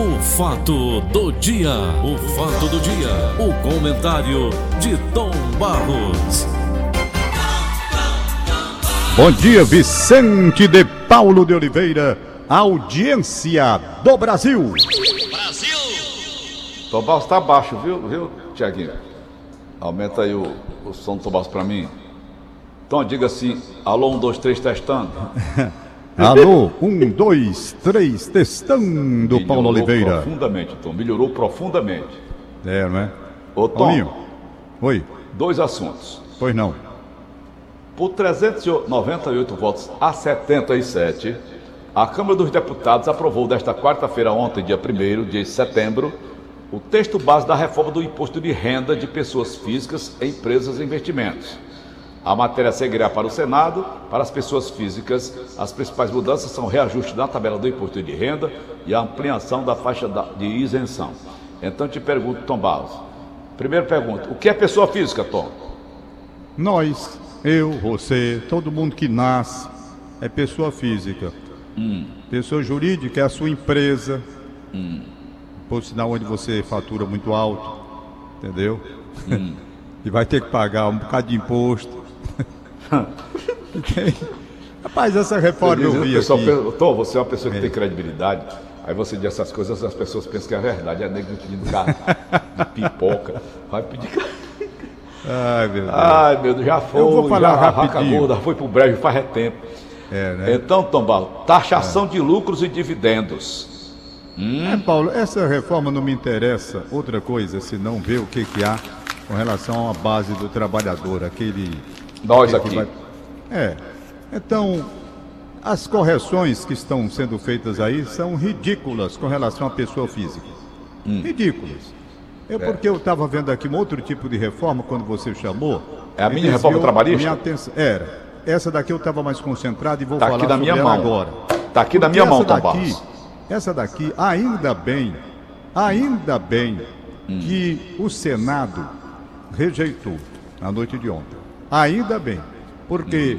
O fato do dia, o fato do dia, o comentário de Tom Barros. Bom dia, Vicente de Paulo de Oliveira, audiência do Brasil. Tom Barros tá baixo, viu, viu, Tiaguinho? Aumenta aí o, o som do Tom Barros pra mim. Tom, diga assim, alô, um, dois, três, testando. Alô, um, dois, três, testando, Paulo Melhorou Oliveira. Profundamente, Tom, melhorou profundamente. É, não é? Ô, Tom, Paulinho, oi, dois assuntos. pois não. Por 398 votos a 77, a Câmara dos Deputados aprovou desta quarta-feira, ontem, dia 1 de setembro, o texto base da reforma do imposto de renda de pessoas físicas, empresas e investimentos. A matéria seguirá para o Senado. Para as pessoas físicas, as principais mudanças são o reajuste na tabela do imposto de renda e a ampliação da faixa da- de isenção. Então te pergunto, Tom Barros. Primeira pergunta: o que é pessoa física, Tom? Nós, eu, você, todo mundo que nasce é pessoa física. Pessoa jurídica é a sua empresa. Por sinal onde você fatura muito alto, entendeu? e vai ter que pagar um bocado de imposto. Rapaz, essa reforma eu Diz, o vi pessoal aqui. Tom, você é uma pessoa que tem credibilidade. Aí você diz essas coisas, as pessoas pensam que é verdade. É nego pedindo carro de pipoca. Vai pedir. Ai, meu Deus. Ai, meu Deus, já foi. Eu vou falar já, rapidinho. gorda foi pro breve faz é tempo. É, né? Então, Tom Barros, taxação de lucros e dividendos. É, Paulo, essa reforma não me interessa outra coisa, senão ver o que, que há com relação à base do trabalhador, aquele. Nós aqui. vai- É. Então, as correções que estão sendo feitas aí são ridículas com relação à pessoa física. Hum. Ridículas. É porque eu estava vendo aqui um outro tipo de reforma quando você chamou. É a desviou reforma trabalhista? Minha atenção. Era. Essa daqui eu estava mais concentrado e vou Tá falar aqui na sobre minha mão. agora. Tá aqui Porque minha mão, daqui, Barros. essa daqui, ainda bem, ainda bem Hum. que o Senado rejeitou na noite de ontem. Ainda bem, porque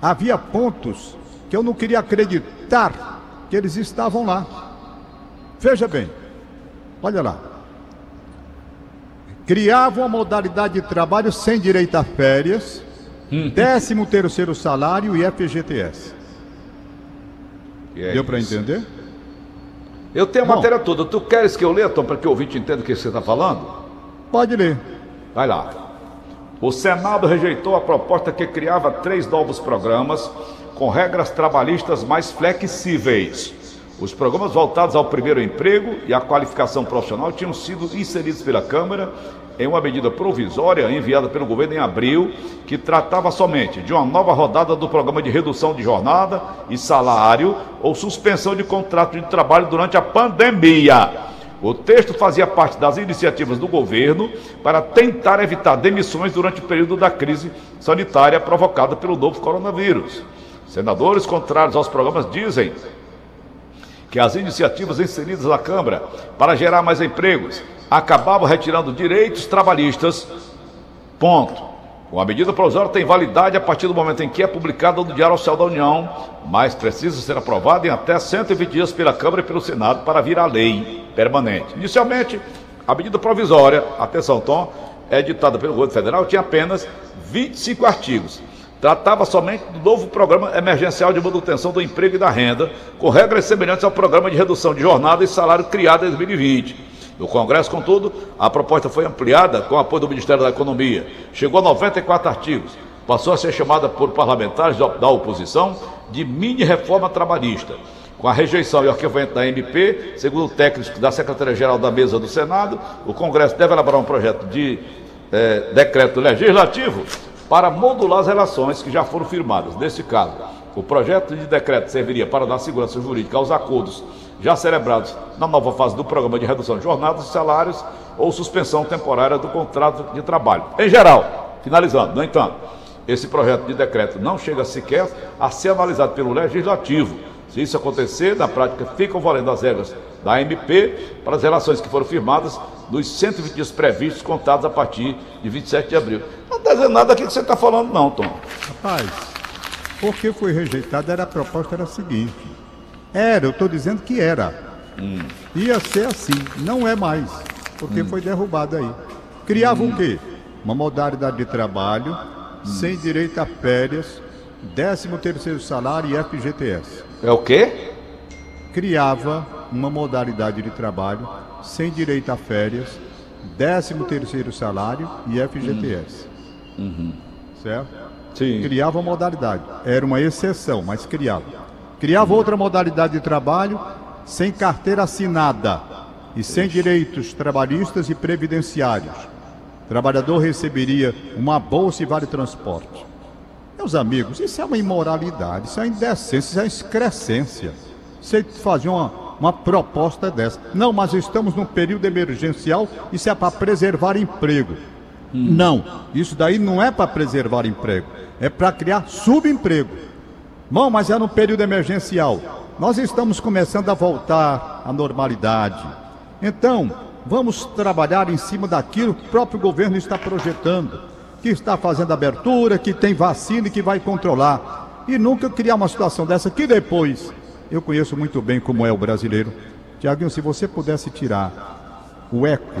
havia pontos que eu não queria acreditar que eles estavam lá. Veja bem, olha lá. Criavam a modalidade de trabalho sem direito a férias, Hum. décimo terceiro salário e FGTS. É Deu para entender? Eu tenho a Bom. matéria toda. Tu queres que eu leia, Tom, para que o ouvinte entenda o que você está falando? Pode ler. Vai lá. O Senado rejeitou a proposta que criava três novos programas com regras trabalhistas mais flexíveis. Os programas voltados ao primeiro emprego e à qualificação profissional tinham sido inseridos pela Câmara em uma medida provisória enviada pelo governo em abril, que tratava somente de uma nova rodada do programa de redução de jornada e salário ou suspensão de contrato de trabalho durante a pandemia. O texto fazia parte das iniciativas do governo para tentar evitar demissões durante o período da crise sanitária provocada pelo novo coronavírus. Senadores contrários aos programas dizem que as iniciativas inseridas na Câmara para gerar mais empregos acabavam retirando direitos trabalhistas. Ponto. Uma medida provisória tem validade a partir do momento em que é publicada no Diário Oficial da União, mas precisa ser aprovada em até 120 dias pela Câmara e pelo Senado para virar lei permanente. Inicialmente, a medida provisória, atenção Tom, é editada pelo governo federal, tinha apenas 25 artigos. Tratava somente do novo programa emergencial de manutenção do emprego e da renda, com regras semelhantes ao programa de redução de jornada e salário criado em 2020. No Congresso, contudo, a proposta foi ampliada com o apoio do Ministério da Economia. Chegou a 94 artigos. Passou a ser chamada por parlamentares da oposição de mini-reforma trabalhista. Com a rejeição e arquivamento da MP, segundo técnicos da Secretaria-Geral da Mesa do Senado, o Congresso deve elaborar um projeto de eh, decreto legislativo para modular as relações que já foram firmadas. Neste caso, o projeto de decreto serviria para dar segurança jurídica aos acordos já celebrados na nova fase do programa de redução de jornadas salários ou suspensão temporária do contrato de trabalho. Em geral, finalizando, no entanto, esse projeto de decreto não chega sequer a ser analisado pelo Legislativo. Se isso acontecer, na prática ficam valendo as regras da MP para as relações que foram firmadas nos 120 dias previstos, contados a partir de 27 de abril. Não está dizendo nada aqui que você está falando, não, Tom. Rapaz, porque foi rejeitada, era a proposta era a seguinte. Era, eu estou dizendo que era. ia ser assim. Não é mais, porque hum. foi derrubado aí. Criava hum. o quê? Uma modalidade de trabalho hum. sem direito a férias, 13 terceiro salário e FGTS. É o quê? Criava uma modalidade de trabalho sem direito a férias, 13 terceiro salário e FGTS. Hum. Uhum. Certo? Sim. Criava uma modalidade. Era uma exceção, mas criava. Criava outra modalidade de trabalho sem carteira assinada e sem direitos trabalhistas e previdenciários. O trabalhador receberia uma bolsa e vale transporte. Meus amigos, isso é uma imoralidade, isso é uma indecência, isso é uma excrescência. Você fazer uma, uma proposta dessa. Não, mas estamos num período emergencial, isso é para preservar emprego. Hum. Não, isso daí não é para preservar emprego, é para criar subemprego. Bom, mas é no período emergencial. Nós estamos começando a voltar à normalidade. Então, vamos trabalhar em cima daquilo que o próprio governo está projetando, que está fazendo abertura, que tem vacina e que vai controlar. E nunca criar uma situação dessa que depois, eu conheço muito bem como é o brasileiro. Tiaguinho, se você pudesse tirar o eco,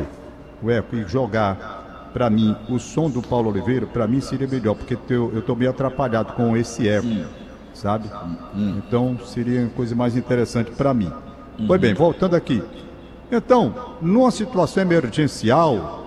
o eco e jogar para mim o som do Paulo Oliveira, para mim seria melhor, porque eu estou meio atrapalhado com esse eco. Hum sabe? Hum. Então seria coisa mais interessante para mim. Uhum. Pois bem, voltando aqui. Então, numa situação emergencial,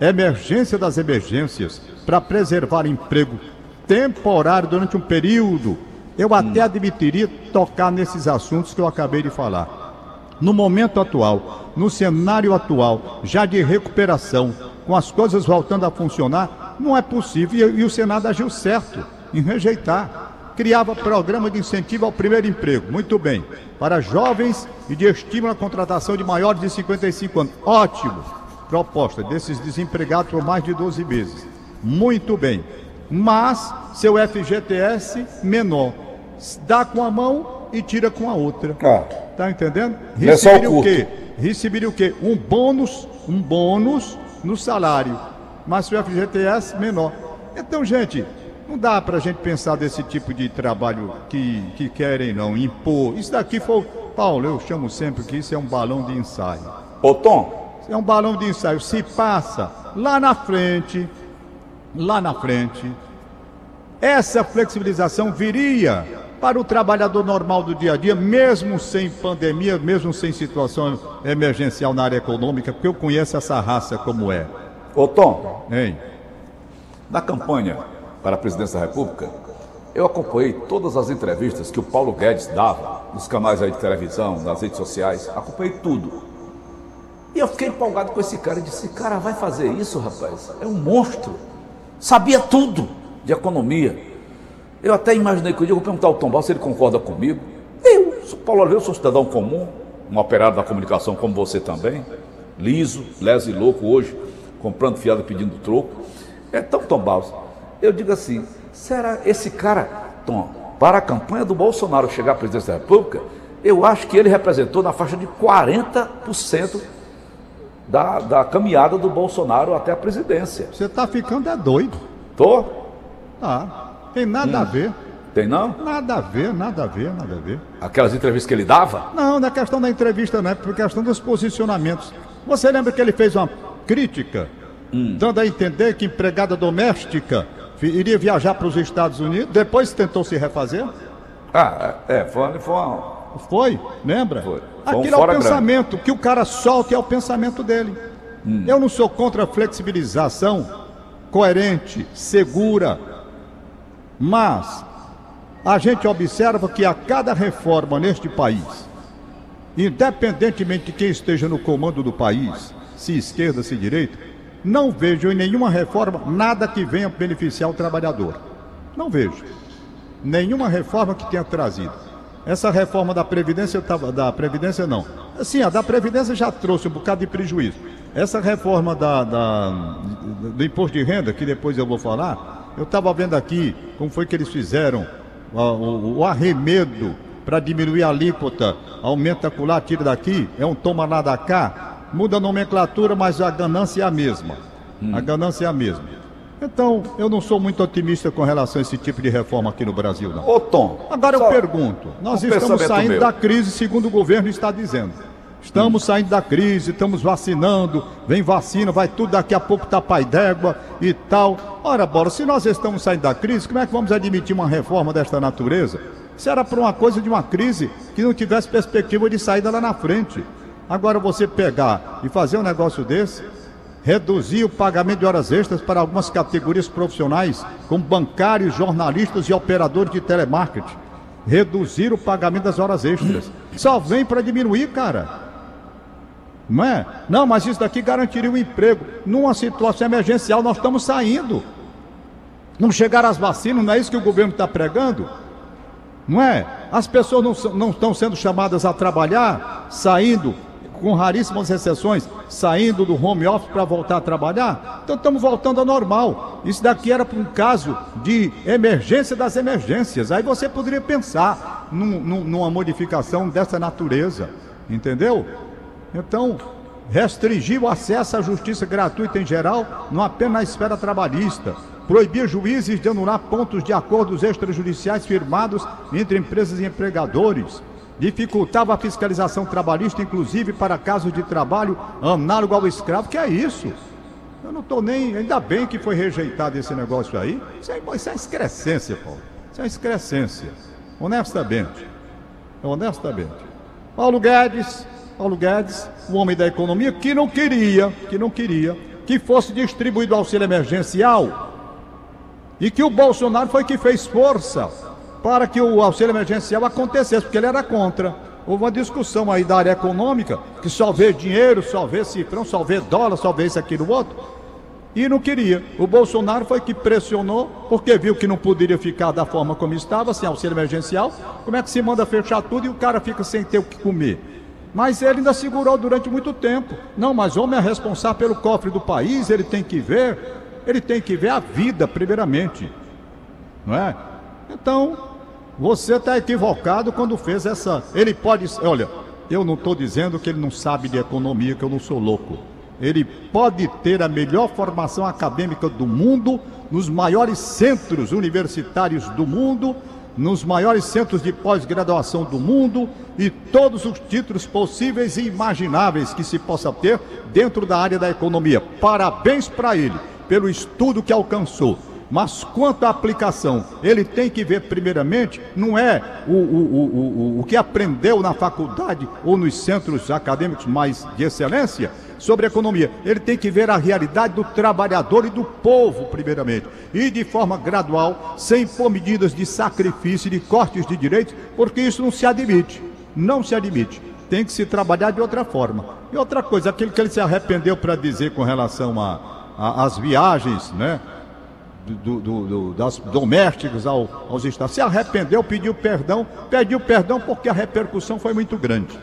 emergência das emergências, para preservar emprego temporário durante um período, eu hum. até admitiria tocar nesses assuntos que eu acabei de falar. No momento atual, no cenário atual, já de recuperação, com as coisas voltando a funcionar, não é possível. E, e o Senado agiu certo em rejeitar criava programa de incentivo ao primeiro emprego. Muito bem. Para jovens e de estímulo à contratação de maiores de 55 anos. Ótimo. Proposta desses desempregados por mais de 12 meses. Muito bem. Mas seu FGTS menor. Dá com a mão e tira com a outra. Ah. Tá entendendo? É Receberia o, o quê? Receberia o quê? Um bônus, um bônus no salário. Mas seu FGTS menor. Então, gente, não dá para a gente pensar desse tipo de trabalho que, que querem, não, impor. Isso daqui foi. Paulo, eu chamo sempre que isso é um balão de ensaio. Ô, Tom. É um balão de ensaio. Se passa lá na frente, lá na frente, essa flexibilização viria para o trabalhador normal do dia a dia, mesmo sem pandemia, mesmo sem situação emergencial na área econômica, porque eu conheço essa raça como é. Ô Tom, hein? Na campanha para a presidência da República, eu acompanhei todas as entrevistas que o Paulo Guedes dava nos canais aí de televisão, nas redes sociais, acompanhei tudo. E eu fiquei empolgado com esse cara e disse: cara, vai fazer isso, rapaz? É um monstro. Sabia tudo de economia. Eu até imaginei que eu vou perguntar ao Tom se ele concorda comigo. Eu, Paulo Oliveira, sou cidadão comum, um operário da comunicação como você também, liso, leso e louco hoje, comprando fiado pedindo troco. Então, Tom Balsa, eu digo assim: será esse cara, Tom, para a campanha do Bolsonaro chegar à presidência da República, eu acho que ele representou na faixa de 40% da, da caminhada do Bolsonaro até a presidência. Você está ficando é doido. Tô? Tá. Tem nada hum. a ver. Tem não? Nada a ver, nada a ver, nada a ver. Aquelas entrevistas que ele dava? Não, não é questão da entrevista, não, é por questão dos posicionamentos. Você lembra que ele fez uma crítica, hum. dando a entender que empregada doméstica iria viajar para os Estados Unidos, depois tentou se refazer? Ah, é, foi, foi uma... Foi, lembra? Foi. foi Aquilo um é o pensamento, grande. que o cara solta é o pensamento dele. Hum. Eu não sou contra a flexibilização coerente, segura, mas a gente observa que a cada reforma neste país, independentemente de quem esteja no comando do país, se esquerda, se direita, não vejo em nenhuma reforma nada que venha beneficiar o trabalhador. Não vejo. Nenhuma reforma que tenha trazido. Essa reforma da Previdência, da Previdência não. Sim, a da Previdência já trouxe um bocado de prejuízo. Essa reforma da, da do imposto de renda, que depois eu vou falar, eu estava vendo aqui como foi que eles fizeram o, o, o arremedo para diminuir a alíquota, aumenta acolá, tira daqui, é um toma lá da cá, muda a nomenclatura, mas a ganância é a mesma. Hum. A ganância é a mesma. Então, eu não sou muito otimista com relação a esse tipo de reforma aqui no Brasil, não. Ô, Tom. Agora eu pergunto: nós um estamos saindo meu. da crise, segundo o governo está dizendo. Estamos saindo da crise, estamos vacinando, vem vacina, vai tudo daqui a pouco tá pai d'égua e tal. Ora, bora, se nós estamos saindo da crise, como é que vamos admitir uma reforma desta natureza? Se era para uma coisa de uma crise que não tivesse perspectiva de saída lá na frente. Agora você pegar e fazer um negócio desse, reduzir o pagamento de horas extras para algumas categorias profissionais, como bancários, jornalistas e operadores de telemarketing. Reduzir o pagamento das horas extras. Só vem para diminuir, cara. Não é? Não, mas isso daqui garantiria o um emprego. Numa situação emergencial, nós estamos saindo. Não chegaram as vacinas, não é isso que o governo está pregando? Não é? As pessoas não, não estão sendo chamadas a trabalhar, saindo, com raríssimas exceções, saindo do home office para voltar a trabalhar. Então estamos voltando ao normal. Isso daqui era para um caso de emergência das emergências. Aí você poderia pensar num, num, numa modificação dessa natureza. Entendeu? Então, restringir o acesso à justiça gratuita em geral, não apenas na esfera trabalhista. Proibir juízes de anular pontos de acordos extrajudiciais firmados entre empresas e empregadores. Dificultava a fiscalização trabalhista, inclusive para casos de trabalho análogo ao escravo. Que é isso? Eu não estou nem. Ainda bem que foi rejeitado esse negócio aí. Isso é, isso é excrescência, Paulo. Isso é excrescência. Honestamente. Honestamente. Paulo Guedes, Paulo Guedes, o homem da economia, que não queria, que não queria que fosse distribuído auxílio emergencial e que o Bolsonaro foi que fez força para que o auxílio emergencial acontecesse, porque ele era contra. Houve uma discussão aí da área econômica, que só vê dinheiro, só vê cifrão, só vê dólar, só vê isso, aquilo, outro. E não queria. O Bolsonaro foi que pressionou, porque viu que não poderia ficar da forma como estava, sem auxílio emergencial. Como é que se manda fechar tudo e o cara fica sem ter o que comer? Mas ele ainda segurou durante muito tempo. Não, mas homem é responsável pelo cofre do país, ele tem que ver, ele tem que ver a vida primeiramente. Não é? Então, você está equivocado quando fez essa. Ele pode. Olha, eu não estou dizendo que ele não sabe de economia, que eu não sou louco. Ele pode ter a melhor formação acadêmica do mundo, nos maiores centros universitários do mundo, nos maiores centros de pós-graduação do mundo e todos os títulos possíveis e imagináveis que se possa ter dentro da área da economia. Parabéns para ele pelo estudo que alcançou. Mas quanto à aplicação, ele tem que ver primeiramente, não é o, o, o, o, que aprendeu na faculdade ou nos centros acadêmicos mais de excelência, sobre economia. Ele tem que ver a realidade do trabalhador e do povo, primeiramente. E de forma gradual, sem impor medidas de sacrifício de cortes de direitos, porque isso não se admite. Não se admite. Tem que se trabalhar de outra forma. E outra coisa, aquilo que ele se arrependeu para dizer com relação às viagens, né? Do, do, do, das domésticas ao, aos estados. Se arrependeu, pediu perdão, pediu perdão porque a repercussão foi muito grande.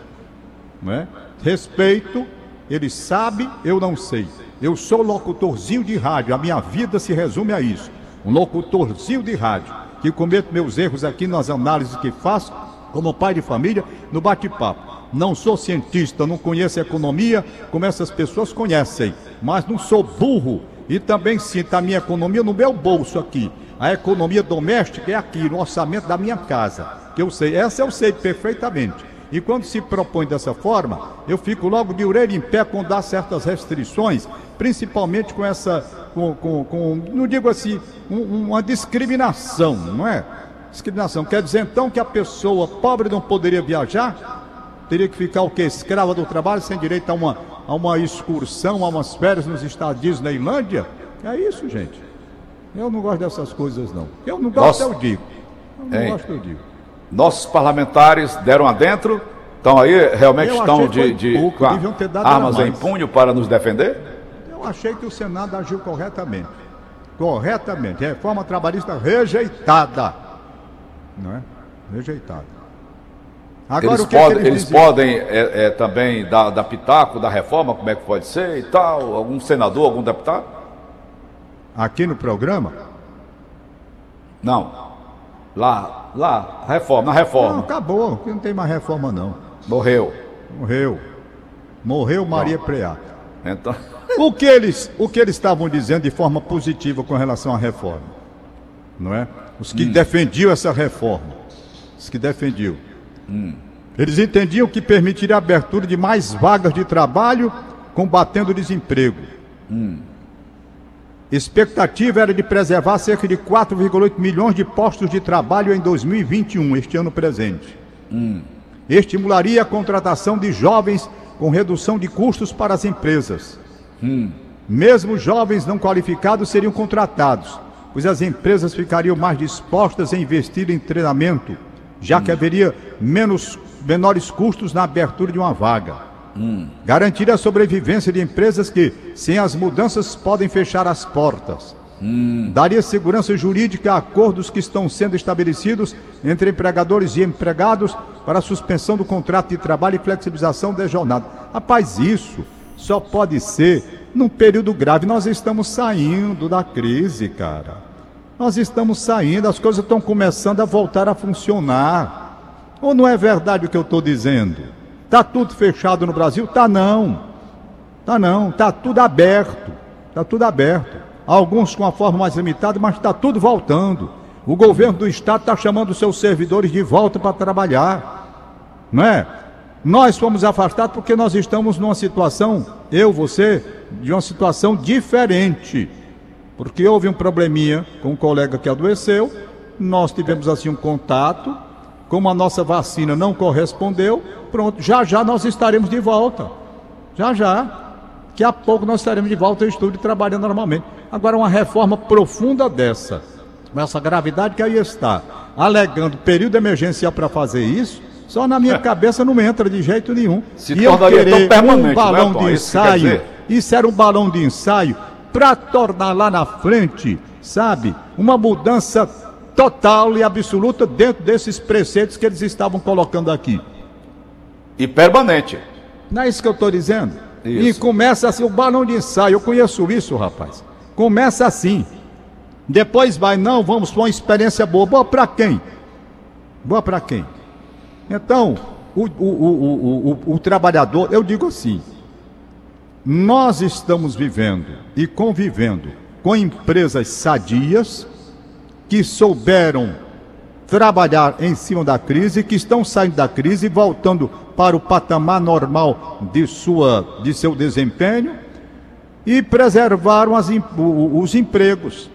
Não é? Respeito ele sabe, eu não sei. Eu sou locutorzinho de rádio, a minha vida se resume a isso. Um locutorzinho de rádio, que cometo meus erros aqui nas análises que faço, como pai de família, no bate-papo. Não sou cientista, não conheço economia como essas pessoas conhecem, mas não sou burro e também sinto a minha economia no meu bolso aqui. A economia doméstica é aqui, no orçamento da minha casa, que eu sei, essa eu sei perfeitamente. E quando se propõe dessa forma, eu fico logo de orelha em pé com dar certas restrições, principalmente com essa, com, com, com não digo assim, um, uma discriminação, não é? Discriminação. Quer dizer então que a pessoa pobre não poderia viajar? Teria que ficar o quê? Escrava do trabalho, sem direito a uma, a uma excursão, a umas férias nos Estados na Irlândia? É isso, gente. Eu não gosto dessas coisas, não. Eu não gosto, Nossa. eu digo. Eu não Ei. gosto, eu digo. Nossos parlamentares deram adentro, estão aí, realmente Eu estão de, de pouco, armas em punho para nos defender? Eu achei que o Senado agiu corretamente. Corretamente. Reforma trabalhista rejeitada. Não é? Rejeitada. Agora, eles, é podem, eles podem é, é, também dar, dar pitaco da reforma, como é que pode ser e tal? Algum senador, algum deputado? Aqui no programa? Não. Lá, lá, reforma, na reforma. Não, acabou, não tem mais reforma não. Morreu. Morreu. Morreu Maria Bom, Preata. Então... O que eles, o que eles estavam dizendo de forma positiva com relação à reforma? Não é? Os que hum. defendiam essa reforma. Os que defendiam. Hum. Eles entendiam que permitiria a abertura de mais vagas de trabalho, combatendo o desemprego. Hum. Expectativa era de preservar cerca de 4,8 milhões de postos de trabalho em 2021, este ano presente. Hum. Estimularia a contratação de jovens com redução de custos para as empresas. Hum. Mesmo jovens não qualificados seriam contratados, pois as empresas ficariam mais dispostas a investir em treinamento, já que haveria menos menores custos na abertura de uma vaga. Hum. Garantir a sobrevivência de empresas que, sem as mudanças, podem fechar as portas. Hum. Daria segurança jurídica a acordos que estão sendo estabelecidos entre empregadores e empregados para a suspensão do contrato de trabalho e flexibilização da jornada. Rapaz, isso só pode ser num período grave. Nós estamos saindo da crise, cara. Nós estamos saindo, as coisas estão começando a voltar a funcionar. Ou não é verdade o que eu estou dizendo? Está tudo fechado no Brasil? Tá não. Tá não. Tá tudo aberto. Tá tudo aberto. Alguns com a forma mais limitada, mas está tudo voltando. O governo do estado está chamando seus servidores de volta para trabalhar. Não é? Nós fomos afastados porque nós estamos numa situação, eu, você, de uma situação diferente. Porque houve um probleminha com um colega que adoeceu, nós tivemos assim um contato, como a nossa vacina não correspondeu, pronto, já já nós estaremos de volta. Já já. Que a pouco nós estaremos de volta ao estúdio trabalhando normalmente. Agora, uma reforma profunda dessa, com essa gravidade que aí está, alegando período emergencial para fazer isso, só na minha cabeça não entra de jeito nenhum. Se e eu querer um né, balão né, de ensaio, isso era um balão de ensaio para tornar lá na frente, sabe, uma mudança total e absoluta dentro desses preceitos que eles estavam colocando aqui. E permanente. Não é isso que eu estou dizendo? Isso. E começa assim, o balão de ensaio, eu conheço isso, rapaz. Começa assim. Depois vai, não, vamos para uma experiência boa. Boa para quem? Boa para quem? Então, o, o, o, o, o trabalhador, eu digo assim, nós estamos vivendo e convivendo com empresas sadias, que souberam trabalhar em cima da crise, que estão saindo da crise e voltando para o patamar normal de, sua, de seu desempenho e preservaram as, os empregos.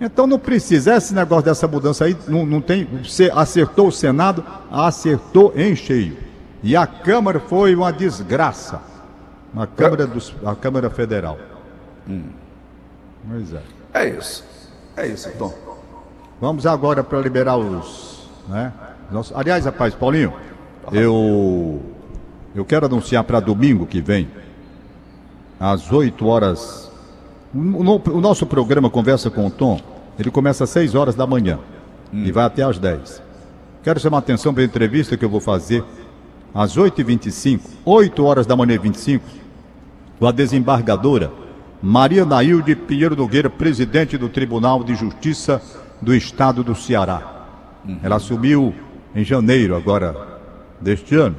Então não precisa, esse negócio dessa mudança aí, não, não tem, você acertou o Senado, acertou em cheio. E a Câmara foi uma desgraça. A Câmara, dos, a Câmara Federal. Hum. Pois é. É isso. É isso, Tom. Vamos agora para liberar os. Né? Nossa, aliás, rapaz, Paulinho, eu, eu quero anunciar para domingo que vem, às 8 horas. O, o, nosso programa Conversa com o Tom, ele começa às 6 horas da manhã hum. e vai até às 10. Quero chamar a atenção para a entrevista que eu vou fazer às 8h25, 8 horas da manhã 25, com a desembargadora Maria Nailde Pinheiro Nogueira, presidente do Tribunal de Justiça do estado do Ceará. Uhum. Ela assumiu em janeiro agora deste ano.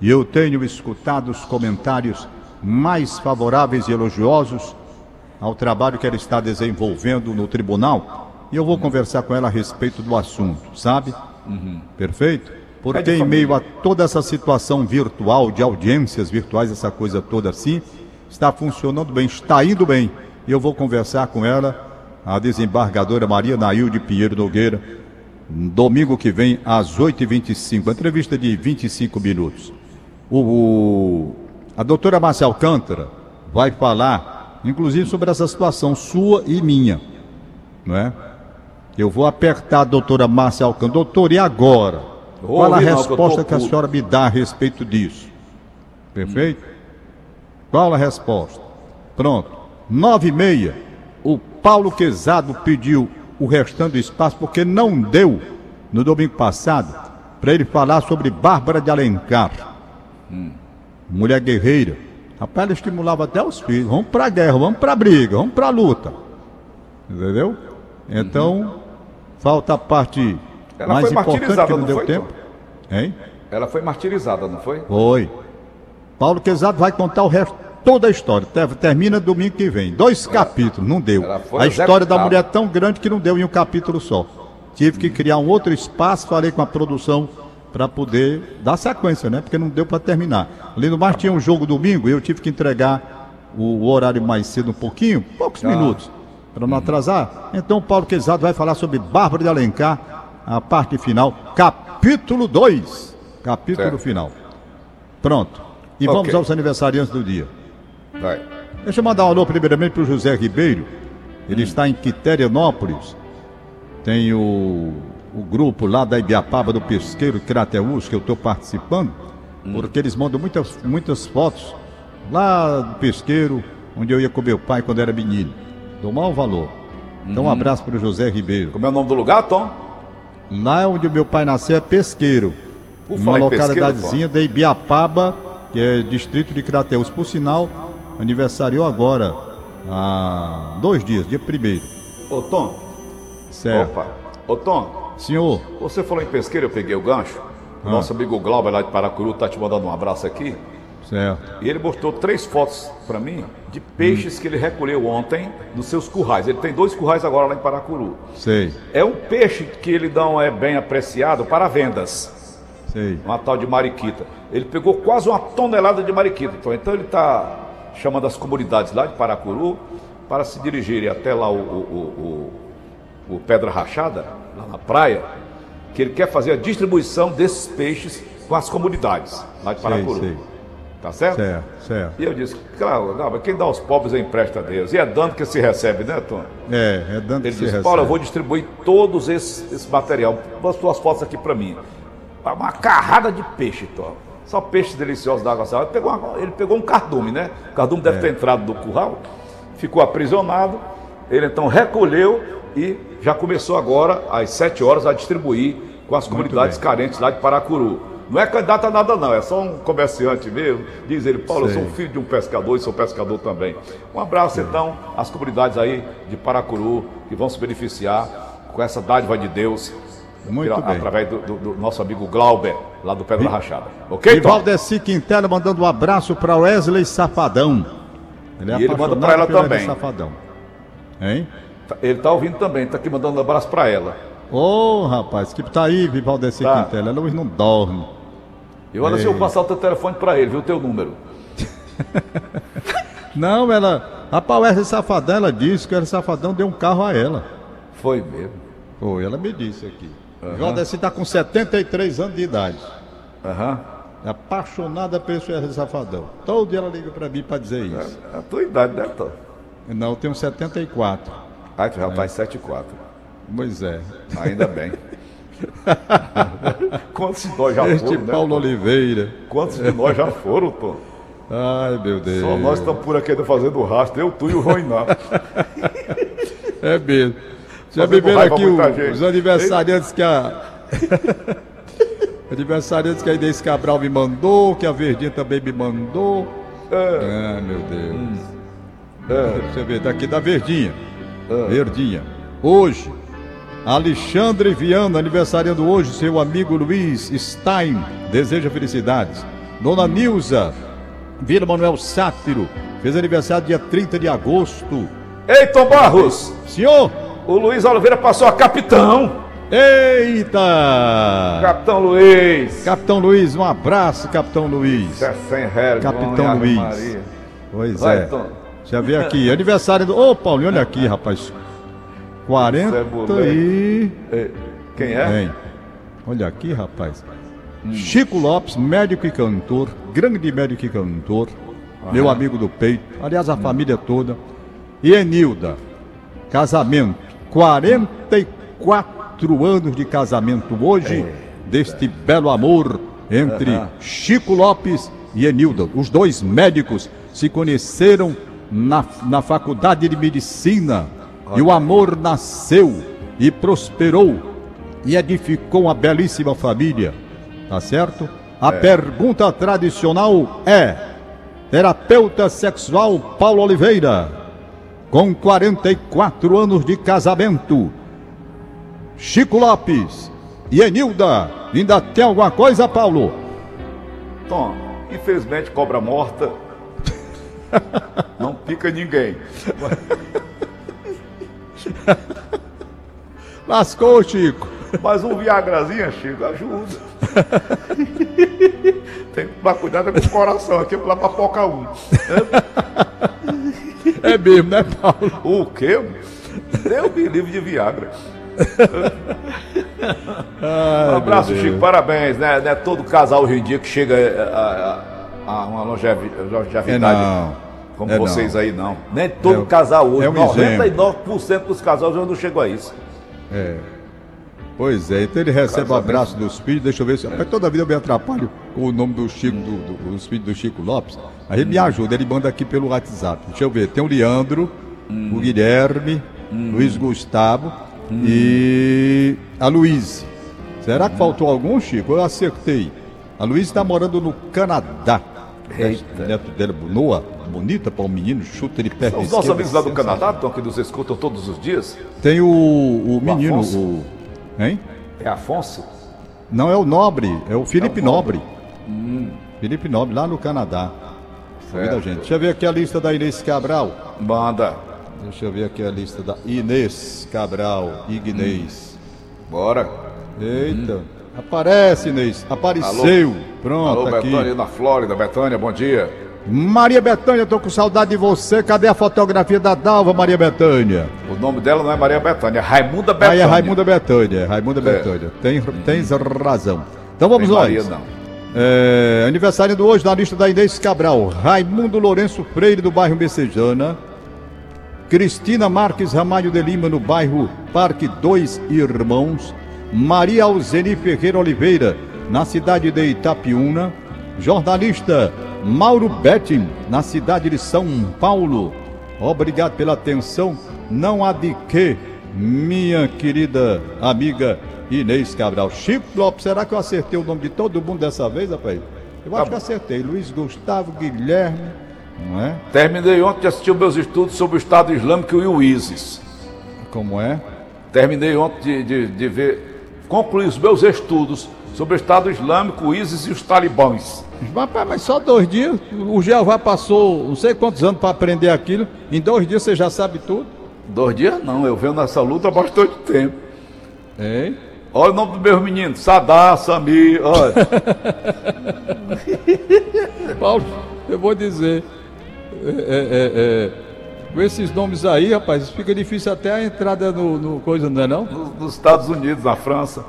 E eu tenho escutado os comentários mais favoráveis e elogiosos ao trabalho que ela está desenvolvendo no tribunal. E eu vou uhum. conversar com ela a respeito do assunto, sabe? Uhum. Perfeito? Porque em meio a toda essa situação virtual, de audiências virtuais, essa coisa toda assim, está funcionando bem, está indo bem. E eu vou conversar com ela a desembargadora Maria Nailde Pinheiro Nogueira, domingo que vem, às 8h25. Entrevista de 25 minutos. O, o, a doutora Márcia Alcântara vai falar, inclusive, sobre essa situação sua e minha. Não é? Eu vou apertar a doutora Márcia Alcântara. Doutor, e agora? Qual a resposta que, que a senhora me dá a respeito disso? Perfeito? Qual a resposta? Pronto. Nove e meia, o Paulo Quezado pediu o restante do espaço porque não deu no domingo passado para ele falar sobre Bárbara de Alencar. Hum. Mulher guerreira. Rapaz, ela estimulava até os filhos. Vamos para a guerra, vamos para a briga, vamos para a luta. Entendeu? Então, uhum. falta a parte ela mais importante que não, não deu foi, tempo. Hein? Ela foi martirizada, não foi? Foi. Paulo Quezado vai contar o resto toda a história. Termina domingo que vem. Dois capítulos, não deu. A história da mulher é tão grande que não deu em um capítulo só. Tive que criar um outro espaço, falei com a produção para poder dar sequência, né? Porque não deu para terminar. Além do mais, tinha um jogo domingo e eu tive que entregar o, horário mais cedo um pouquinho, poucos Ah. minutos, para não atrasar. Então, Paulo Quezado vai falar sobre Bárbara de Alencar, a parte final, capítulo 2. Capítulo Certo. final. Pronto. E Ok. vamos aos aniversariantes do dia. Vai. Deixa eu mandar um alô primeiramente para o José Ribeiro. Ele está em Quiterianópolis. Tem o, o grupo lá da Ibiapaba do Pesqueiro Crateus, que eu estou participando, porque eles mandam muitas, muitas fotos lá do pesqueiro, onde eu ia com meu pai quando era menino. Dou mau valor. Então um abraço para o José Ribeiro. Como é o nome do lugar, Tom? Lá onde o meu pai nasceu é Pesqueiro. Uma localidadezinha da Ibiapaba, que é distrito de Crateus. Por sinal, aniversariou agora, há dois dias, dia primeiro. Ô, Tom. Certo. Opa. Ô, Tom, Senhor, você falou em pesqueiro, eu peguei o gancho. Ah. nosso amigo Glauber lá de Paracuru tá te mandando um abraço aqui. certo. E ele mostrou três fotos para mim de peixes que ele recolheu ontem nos seus currais. Ele tem dois currais agora lá em Paracuru. Sei, É um peixe que ele não é bem apreciado para vendas. Sei. Uma tal de mariquita. Ele pegou quase uma tonelada de mariquita. Então, então ele está chamando as comunidades lá de Paracuru para se dirigirem até lá o, o, o- o Pedra Rachada, lá na praia, que ele quer fazer a distribuição desses peixes com as comunidades lá de Sei, Paracuru. sei. Tá certo? Certo, certo. E eu disse, claro, Galba, quem dá aos pobres é empresta a Deus. E é dando que se recebe, né, Tom? É, é dando que Ele se disse, recebe. Paulo, eu vou distribuir todos esse, esse material. Mostra suas fotos aqui para mim. Uma carrada de peixe, Tom. Só peixes deliciosos da água salgada. Ele pegou, uma- ele pegou um cardume, né? O cardume É. deve ter entrado no curral, ficou aprisionado. Ele então recolheu e já começou agora, às 7 horas, a distribuir com as comunidades bem. carentes lá de Paracuru. Não é candidato a nada, não, é só um comerciante mesmo. Diz ele, Paulo, eu sou filho de um pescador e sou pescador também. Um abraço, então, às comunidades aí de Paracuru que vão se beneficiar com essa dádiva de Deus. Muito pela- bem. Através do, do- do nosso amigo Glauber, lá do Pedra Rachada. Ok, E? Valdeci Quintela mandando um abraço para Wesley Safadão. Ele é E ele manda pra ela também. Safadão. Hein? Tá- Ele tá ouvindo também, tá aqui mandando um abraço pra ela. Ô, rapaz, que tá aí, Valdeci Tá. Quintela. Ela hoje não dorme. E olha se eu passar o teu telefone pra ele, viu o teu número. Não, ela. Rapaz, o Wesley Safadão, ela disse que o Wesley Safadão deu um carro a ela. Foi mesmo. Foi, ela me disse aqui. O Valdeci tá com 73 anos de idade. Aham. É apaixonada pelo Wesley Safadão. Todo dia ela liga pra mim pra dizer isso. É a tua idade, né, Tom? Não, eu tenho 74. Ai, tu já tá em 7,4. Pois é. Ainda bem. Quantos de nós já Este foram, né? Paulo Tom? Oliveira. Quantos de nós já foram, Tom? Ai, meu Deus. Só nós estamos por aqui ainda fazendo rastro, eu, tu e o Roiná. É mesmo. Já a aqui o- os aniversariantes que a. aniversariantes que a Inês Cabral me mandou, que a Verdinha também me mandou. É, Ah, meu Deus. é, Deixa eu ver, daqui da Verdinha. Verdinha. Hoje, Alexandre Viana, aniversariando hoje, seu amigo Luiz Stein, deseja felicidades. Dona Nilza, Vila Manuel Sátiro, fez aniversário dia 30 de agosto. Ei, Tom Barros! Senhor, O Luiz Oliveira passou a capitão! eita! Capitão Luiz! Capitão Luiz, um abraço, Capitão Luiz. É 100 reais, Capitão Luiz. Maria. Pois Vai, é. Tom. Eu ver aqui, aniversário do... Ô, Paulinho, olha aqui, rapaz. 40 Isso é e... Quem é? Bem, olha aqui, rapaz. Chico Lopes, médico e cantor, grande médico e cantor, meu amigo do peito, aliás, a família toda. E Enilda, casamento, 44 anos de casamento hoje, deste belo amor entre Aham. Chico Lopes e Enilda. Os dois médicos se conheceram na, na faculdade de medicina e o amor nasceu e prosperou e edificou uma belíssima família. Tá certo? A pergunta tradicional é: terapeuta sexual Paulo Oliveira, com 44 anos de casamento, Chico Lopes e Enilda, ainda tem alguma coisa, Paulo? Tom, infelizmente cobra morta. Não pica ninguém. Lascou, Chico. Mas um Viagrazinha, Chico, ajuda. Tem que tomar cuidado com o coração aqui lá pra focar um. É mesmo, né, Paulo? O quê? Deus me livre de Viagra. Ai, Um abraço. Chico, parabéns, né? Não é todo casal hoje em dia que chega a, a- a uma longevi- longevidade É não. como É vocês não. aí, não. Nem todo É um- casal hoje, é um 99% dos casais hoje não chegou a isso. É. Pois é, então ele recebe o abraço dos filhos, deixa eu ver se. Mas toda vida eu me atrapalho com o nome do Chico, do, do- dos filhos do Chico Lopes. Aí ele me ajuda, ele manda aqui pelo WhatsApp. Deixa eu ver, tem o Leandro, o Guilherme, Luiz Gustavo e a Luíse. Será que faltou algum, Chico? Eu acertei. A Luíse está morando no Canadá. Eita. Neto dela, Noa, bonita para um menino, chuta ele perto Os nossos amigos lá do. Canadá, então, que nos escutam todos os dias, Tem o, o menino, Afonso? o. Hein? é Afonso. Não é o Nobre, é o Felipe É o Nobre. Nobre. Felipe Nobre, lá no Canadá. Convida a gente. Deixa eu ver aqui a lista da Inês Cabral. Manda. Deixa eu ver aqui a lista da Inês Cabral. Ignez. Bora. Eita. Aparece, Inês. Apareceu. Pronto, Alô, aqui. Betânia na Flórida. Betânia, bom dia. Maria Bethânia, tô com saudade de você. Cadê a fotografia da Dalva, Maria Bethânia? O nome dela não é Maria Betânia, é Raimunda Aí Betânia. é Raimunda Betânia. Raimunda Betânia. Tem, tens razão. Então vamos Tem nós. Maria, não. É, aniversário do hoje na lista da Inês Cabral, Raimundo Lourenço Freire do bairro Messejana, Cristina Marques Ramalho de Lima no bairro Parque Dois Irmãos, Maria Alzeni Ferreira Oliveira na cidade de Itapiúna, jornalista Mauro Betting na cidade de São Paulo. Obrigado pela atenção, não há de que, minha querida amiga Inês Cabral. Chico Lopes, será que eu acertei o nome de todo mundo dessa vez, rapaz? Eu acho Tá que acertei. Luiz Gustavo, Guilherme, não é? Terminei ontem de assistir os meus estudos sobre o Estado Islâmico e o ISIS. Como é? Terminei ontem de, de, de ver, concluí os meus estudos sobre o Estado Islâmico, o ISIS e os talibãs. Rapaz, mas só dois dias. O Jeová passou não sei quantos anos para aprender aquilo. Em dois dias você já sabe tudo. Dois dias não, eu venho nessa luta há bastante tempo. Hein? Olha o nome dos meus meninos, Sadar, Samir, olha. Paulo, eu vou dizer. é, é, é, com esses nomes aí, rapaz, fica difícil até a entrada no, no coisa, não é não? nos, nos Estados Unidos, na França.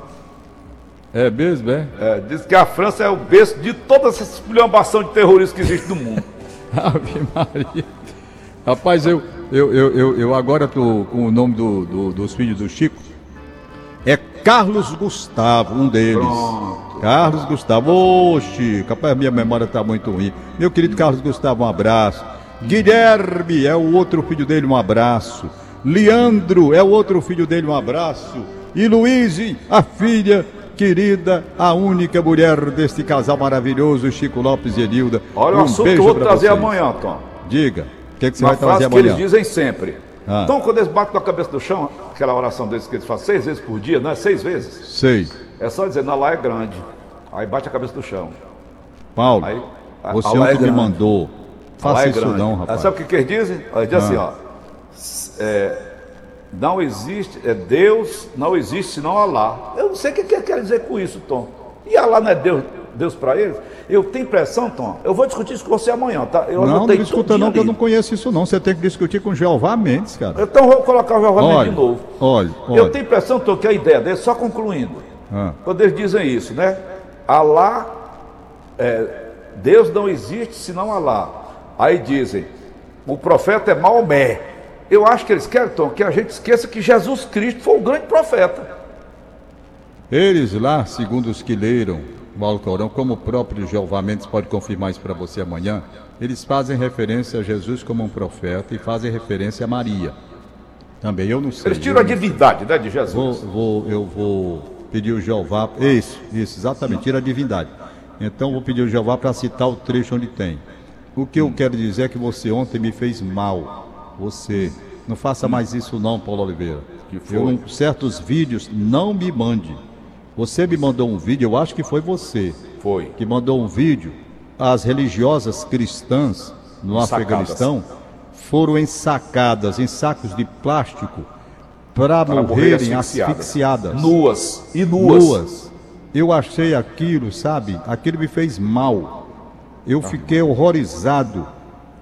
É mesmo, é? É, diz que a França é o berço de toda essa esculhambação de terroristas que existe no mundo. Ave Maria. Rapaz, eu, eu, eu, eu, eu agora tô com o nome do, do- dos filhos do Chico. É Carlos Gustavo, um deles. Carlos Gustavo. Ô, Chico, rapaz, minha memória tá muito ruim. Meu querido Carlos Gustavo, um abraço. Guilherme é o outro filho dele, um abraço. Leandro é o outro filho dele, um abraço. E Luiz, a filha querida, a única mulher deste casal maravilhoso, Chico Lopes e Enilda. Olha o Um assunto que eu vou trazer vocês. amanhã, Tom. Diga, o que, que você Uma vai trazer frase que amanhã? eles dizem sempre. Ah. Então, quando eles batem com a cabeça no chão, aquela oração deles que eles fazem seis vezes por dia, não é seis vezes? Sei. É só dizer, na lá é grande. Aí bate a cabeça no chão. Paulo, Aí, você lá é ontem me mandou. Lá Faça é isso grande. não, rapaz. Sabe o que, eles dizem? Eles dizem assim, ó. s- é, não existe, é Deus, não existe senão Alá. Eu não sei o que, que quer dizer com isso, Tom. E Alá não é Deus, Deus para eles? Eu tenho impressão, Tom, eu vou discutir isso com você amanhã, tá? Eu não, não discuta não, que eu não conheço isso não. Você tem que discutir com Jeová Mendes, cara. Então eu vou colocar o Jeová Mendes Olha, de novo. olha, Eu olha. tenho impressão, Tom, que a ideia dele, só concluindo, Ah. quando eles dizem isso, né? Alá, é, Deus não existe senão Alá. Aí dizem, o profeta é Maomé. Eu acho que eles querem, Tom, que a gente esqueça que Jesus Cristo foi o grande profeta. Eles lá, segundo os que leram o Alcorão, como o próprio Jeová Mendes pode confirmar isso para você amanhã, eles fazem referência a Jesus como um profeta e fazem referência a Maria. Também eu não sei. Eles tiram a divindade né, de Vou, Jesus. vou, eu vou pedir o Jeová. Isso, isso, exatamente, tira a divindade. Então vou pedir o Jeová para citar o trecho onde tem. O que eu quero dizer é que você ontem me fez mal. Você. Não faça mais isso não, Paulo Oliveira. Que foi? Eu, certos vídeos, não me mande. Você me mandou um vídeo, eu acho que foi você, Foi. que mandou um vídeo. As religiosas cristãs no Ensacadas. Afeganistão foram ensacadas em sacos de plástico para Para morrer morrerem asfixiadas. asfixiadas. Nuas e nuas. Nuas. eu achei aquilo, sabe? Aquilo me fez mal. Eu fiquei horrorizado.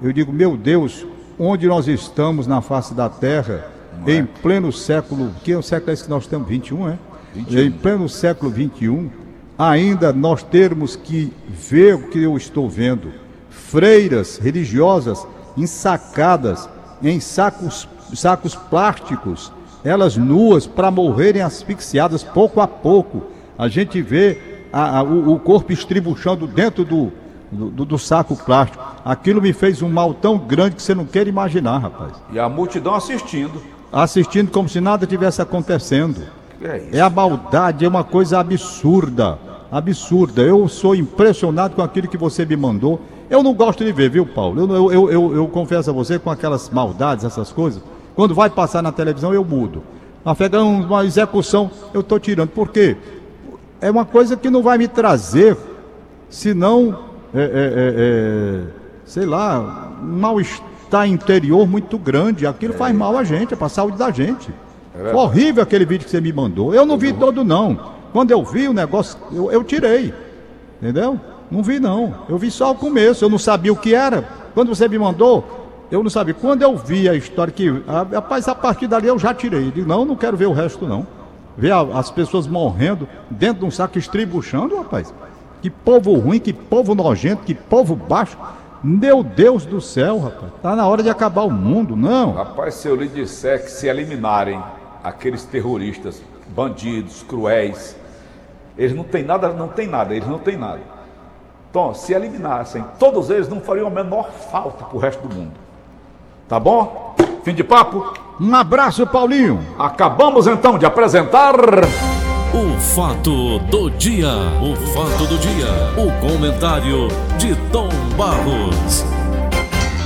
Eu digo, meu Deus, onde nós estamos na face da terra, Não em é? pleno século, que é o século que nós temos? 21, é? 21. Em pleno século 21, ainda nós termos que ver o que eu estou vendo. Freiras religiosas ensacadas em sacos, sacos plásticos, elas nuas para morrerem asfixiadas pouco a pouco. A gente vê a, a, o, o, corpo estribuchando dentro do, do, do, saco plástico. Aquilo me fez um mal tão grande que você não quer imaginar, rapaz. E a multidão assistindo. Assistindo como se nada tivesse acontecendo. É, é a maldade, é uma coisa absurda. Absurda. Eu sou impressionado com aquilo que você me mandou. Eu não gosto de ver, viu, Paulo? Eu, eu, eu, eu, confesso a você, com aquelas maldades, essas coisas, quando vai passar na televisão, eu mudo. Uma, uma execução, eu estou tirando. Por quê? É uma coisa que não vai me trazer, senão, é, é, é, é sei lá, um mal-estar interior muito grande. Aquilo faz mal a gente, é para a saúde da gente. É Foi horrível aquele vídeo que você me mandou. Eu não vi todo, não. Quando eu vi o negócio, eu, eu tirei. Entendeu? Não vi não. Eu vi só o começo. Eu não sabia o que era. Quando você me mandou, eu não sabia. Quando eu vi a história que. Rapaz, a partir dali eu já tirei. Eu digo, não, não quero ver o resto não. Ver as pessoas morrendo dentro de um saco estribuchando, rapaz. Que povo ruim, que povo nojento, que povo baixo. Meu Deus do céu, rapaz. Tá na hora de acabar o mundo, não. Rapaz, se eu lhe disser que se eliminarem aqueles terroristas, bandidos, cruéis, eles não têm nada, não tem nada, eles não têm nada. Então, se eliminassem todos eles, não fariam a menor falta para o resto do mundo. Tá bom? Fim de papo? Um abraço, Paulinho. Acabamos então de apresentar. O fato do dia. O fato do dia. O comentário de Tom Barros.